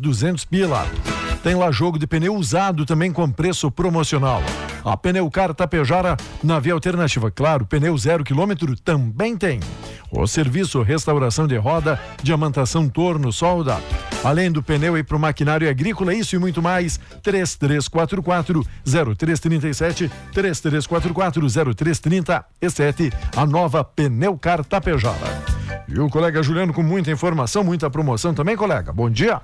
200 pila. Tem lá jogo de pneu usado também com preço promocional. A Pneucar Tapejara na via alternativa, claro, pneu zero quilômetro também tem. O serviço restauração de roda, diamantação torno, solda. Além do pneu e para o maquinário agrícola, isso e muito mais. 3344 0337 3344 0337 a nova Pneucar Tapejara. E o colega Juliano com muita informação, muita promoção também, colega. Bom dia.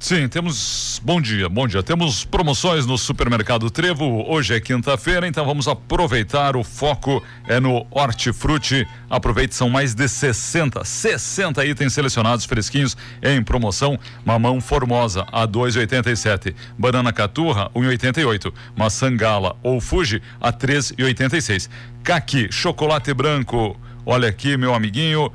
Sim, temos. Bom dia, bom dia. Temos promoções no Supermercado Trevo. Hoje é quinta-feira, então vamos aproveitar. O foco é no Hortifruti. Aproveite, são mais de 60, 60 itens selecionados fresquinhos em promoção. Mamão Formosa a 2,87. Banana Caturra 1,88. Maçã Gala ou Fuji a 3,86. Caqui, chocolate branco. Olha aqui, meu amiguinho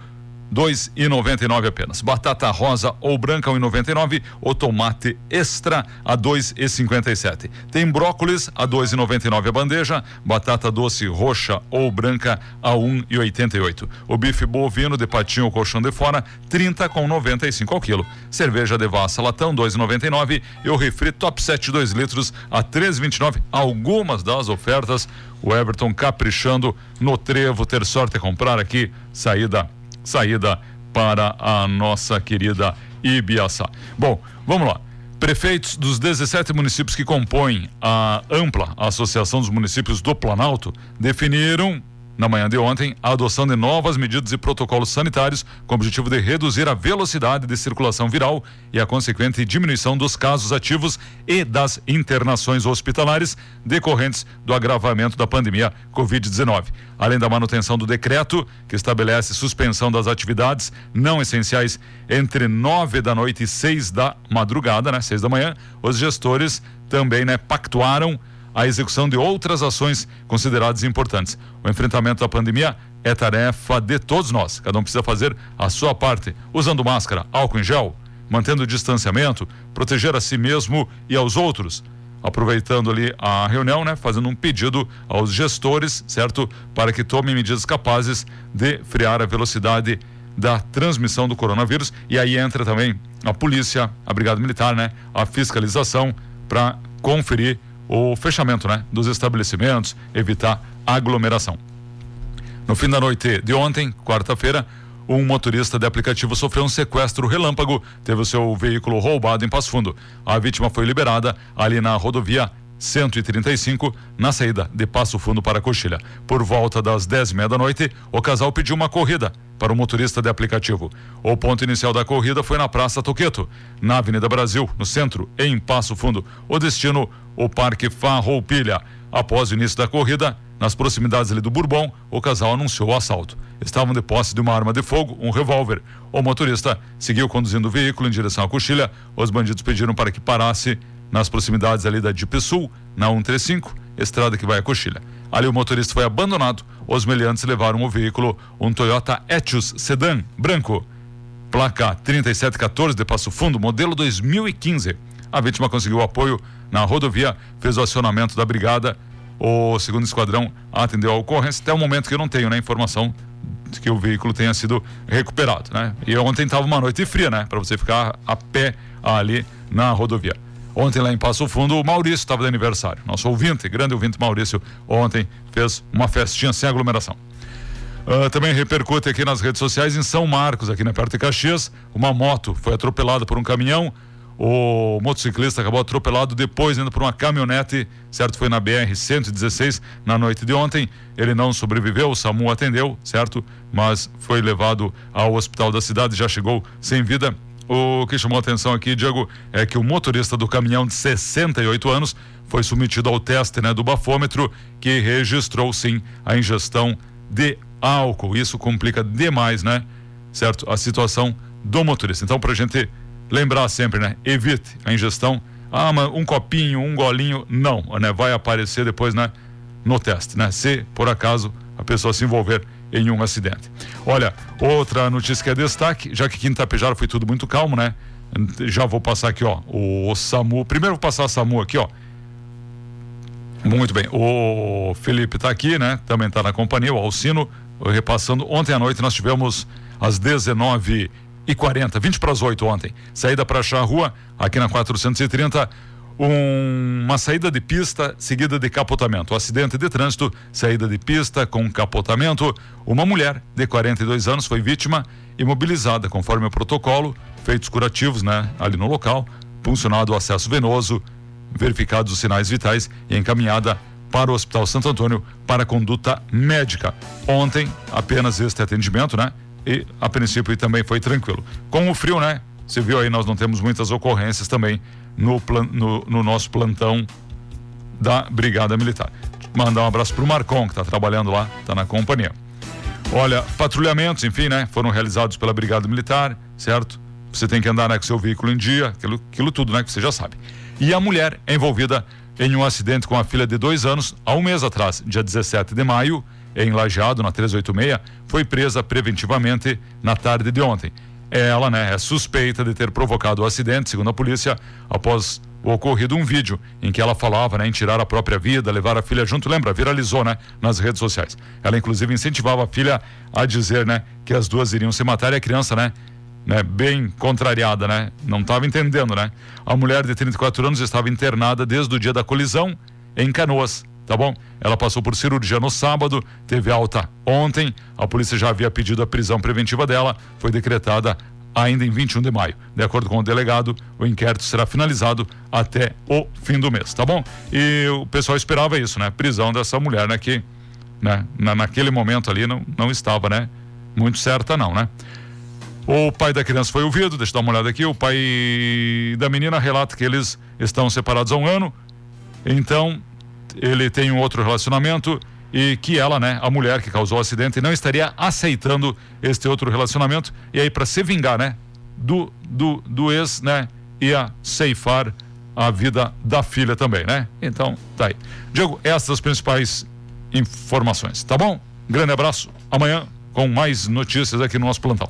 dois e noventa e nove apenas. Batata rosa ou branca um e noventa e nove, o tomate extra a dois e cinquenta e sete. Tem brócolis a dois e noventa e nove a bandeja, batata doce roxa ou branca a um e oitenta e oito. O bife bovino de patinho ou colchão de fora, trinta com noventa e cinco ao quilo. Cerveja de vassa latão dois e noventa e nove e o refri top 7 2 litros a três vinte e nove. Algumas das ofertas, o Everton caprichando no trevo, ter sorte comprar aqui, saída saída para a nossa querida Ibiaçá. Bom, vamos lá. Prefeitos dos 17 municípios que compõem a ampla Associação dos Municípios do Planalto definiram na manhã de ontem, a adoção de novas medidas e protocolos sanitários com o objetivo de reduzir a velocidade de circulação viral e a consequente diminuição dos casos ativos e das internações hospitalares decorrentes do agravamento da pandemia Covid-19. Além da manutenção do decreto, que estabelece suspensão das atividades não essenciais entre nove da noite e seis da madrugada, né, seis da manhã, os gestores também né, pactuaram a execução de outras ações consideradas importantes. O enfrentamento da pandemia é tarefa de todos nós. Cada um precisa fazer a sua parte, usando máscara, álcool em gel, mantendo o distanciamento, proteger a si mesmo e aos outros. Aproveitando ali a reunião, né, fazendo um pedido aos gestores, certo, para que tomem medidas capazes de frear a velocidade da transmissão do coronavírus. E aí entra também a polícia, a brigada militar, né, a fiscalização para conferir o fechamento né, dos estabelecimentos, evitar aglomeração. No fim da noite de ontem, quarta-feira, um motorista de aplicativo sofreu um sequestro relâmpago, teve o seu veículo roubado em Passo Fundo. A vítima foi liberada ali na rodovia 135, na saída de Passo Fundo para Coxilha. Por volta das 10 e meia da noite, o casal pediu uma corrida para o motorista de aplicativo. O ponto inicial da corrida foi na Praça Toqueto, na Avenida Brasil, no centro, em Passo Fundo. O destino, o Parque Farroupilha. Após o início da corrida, nas proximidades do Bourbon, o casal anunciou o assalto. Estavam de posse de uma arma de fogo, um revólver. O motorista seguiu conduzindo o veículo em direção à coxilha. Os bandidos pediram para que parasse nas proximidades ali da Dip Sul, na 135, estrada que vai a Coxilha. Ali o motorista foi abandonado. Os meliantes levaram o veículo, um Toyota Etios Sedan branco, placa 3714 de Passo Fundo, modelo 2015. A vítima conseguiu apoio na rodovia, fez o acionamento da brigada. O segundo esquadrão atendeu a ocorrência. Até o momento que eu não tenho né, informação de que o veículo tenha sido recuperado, né? E ontem estava uma noite fria, né? Para você ficar a pé ali na rodovia. Ontem lá em Passo Fundo, o Maurício estava de aniversário. Nosso ouvinte, grande ouvinte Maurício, ontem fez uma festinha sem aglomeração. Uh, também repercute aqui nas redes sociais em São Marcos, aqui na perto de Caxias, uma moto foi atropelada por um caminhão. O motociclista acabou atropelado depois indo por uma caminhonete, certo? Foi na BR 116 na noite de ontem. Ele não sobreviveu, o SAMU atendeu, certo? Mas foi levado ao hospital da cidade, já chegou sem vida. O que chamou a atenção aqui, Diego, é que o motorista do caminhão de 68 anos foi submetido ao teste né, do bafômetro, que registrou sim a ingestão de álcool. Isso complica demais, né? Certo? A situação do motorista. Então, para a gente lembrar sempre, né? Evite a ingestão. Ah, mas um copinho, um golinho, não, né? Vai aparecer depois, né? No teste, né? Se por acaso a pessoa se envolver em um acidente. Olha, outra notícia que é destaque, já que Quinta Tapejara foi tudo muito calmo, né? Já vou passar aqui, ó, o, SAMU. Primeiro vou passar o SAMU aqui, ó. Muito bem. O Felipe está aqui, né? Também está na companhia, o Alcino, repassando. Ontem à noite nós tivemos às 19 e 40, 20 para as 8 ontem. Saída para a rua, aqui na 430, um, uma saída de pista seguida de capotamento. Acidente de trânsito, saída de pista com capotamento. Uma mulher de 42 anos foi vítima imobilizada, conforme o protocolo, feitos curativos, né, ali no local, funcionado o acesso venoso, verificados os sinais vitais e encaminhada para o Hospital Santo Antônio para conduta médica. Ontem, apenas este atendimento, né? E a princípio também foi tranquilo. Com o frio, né? Você viu aí, nós não temos muitas ocorrências também no, plan, no, no nosso plantão da Brigada Militar. Mandar um abraço para o Marcon, que está trabalhando lá, está na companhia. Olha, patrulhamentos, enfim, né? Foram realizados pela Brigada Militar, certo? Você tem que andar né, com seu veículo em dia, aquilo, aquilo tudo, né? Que você já sabe. E a mulher envolvida em um acidente com a filha de dois anos, há um mês atrás, dia 17 de maio, em Lajeado, na 386, foi presa preventivamente na tarde de ontem. Ela, né, é suspeita de ter provocado o acidente, segundo a polícia, após o ocorrido um vídeo em que ela falava né, em tirar a própria vida, levar a filha junto, lembra? Viralizou, né? Nas redes sociais. Ela, inclusive, incentivava a filha a dizer, né, que as duas iriam se matar e a criança, né, né, bem contrariada, né? Não estava entendendo, né? A mulher de 34 anos estava internada desde o dia da colisão em Canoas, tá bom? Ela passou por cirurgia no sábado, teve alta ontem. A polícia já havia pedido a prisão preventiva dela, foi decretada ainda em 21 de maio. De acordo com o delegado, o inquérito será finalizado até o fim do mês, tá bom? E o pessoal esperava isso, né? Prisão dessa mulher, né? Que, né? Na, naquele momento ali não, não estava, né? Muito certa não, né? O pai da criança foi ouvido, deixa eu dar uma olhada aqui. O pai da menina relata que eles estão separados há um ano. Então, ele tem um outro relacionamento e que ela, né, a mulher que causou o acidente, não estaria aceitando este outro relacionamento. E aí, para se vingar, né, do, do, do ex, né, ia ceifar a vida da filha também, né? Então, tá aí. Diego, essas as principais informações, tá bom? Grande abraço. Amanhã com mais notícias aqui no nosso plantão.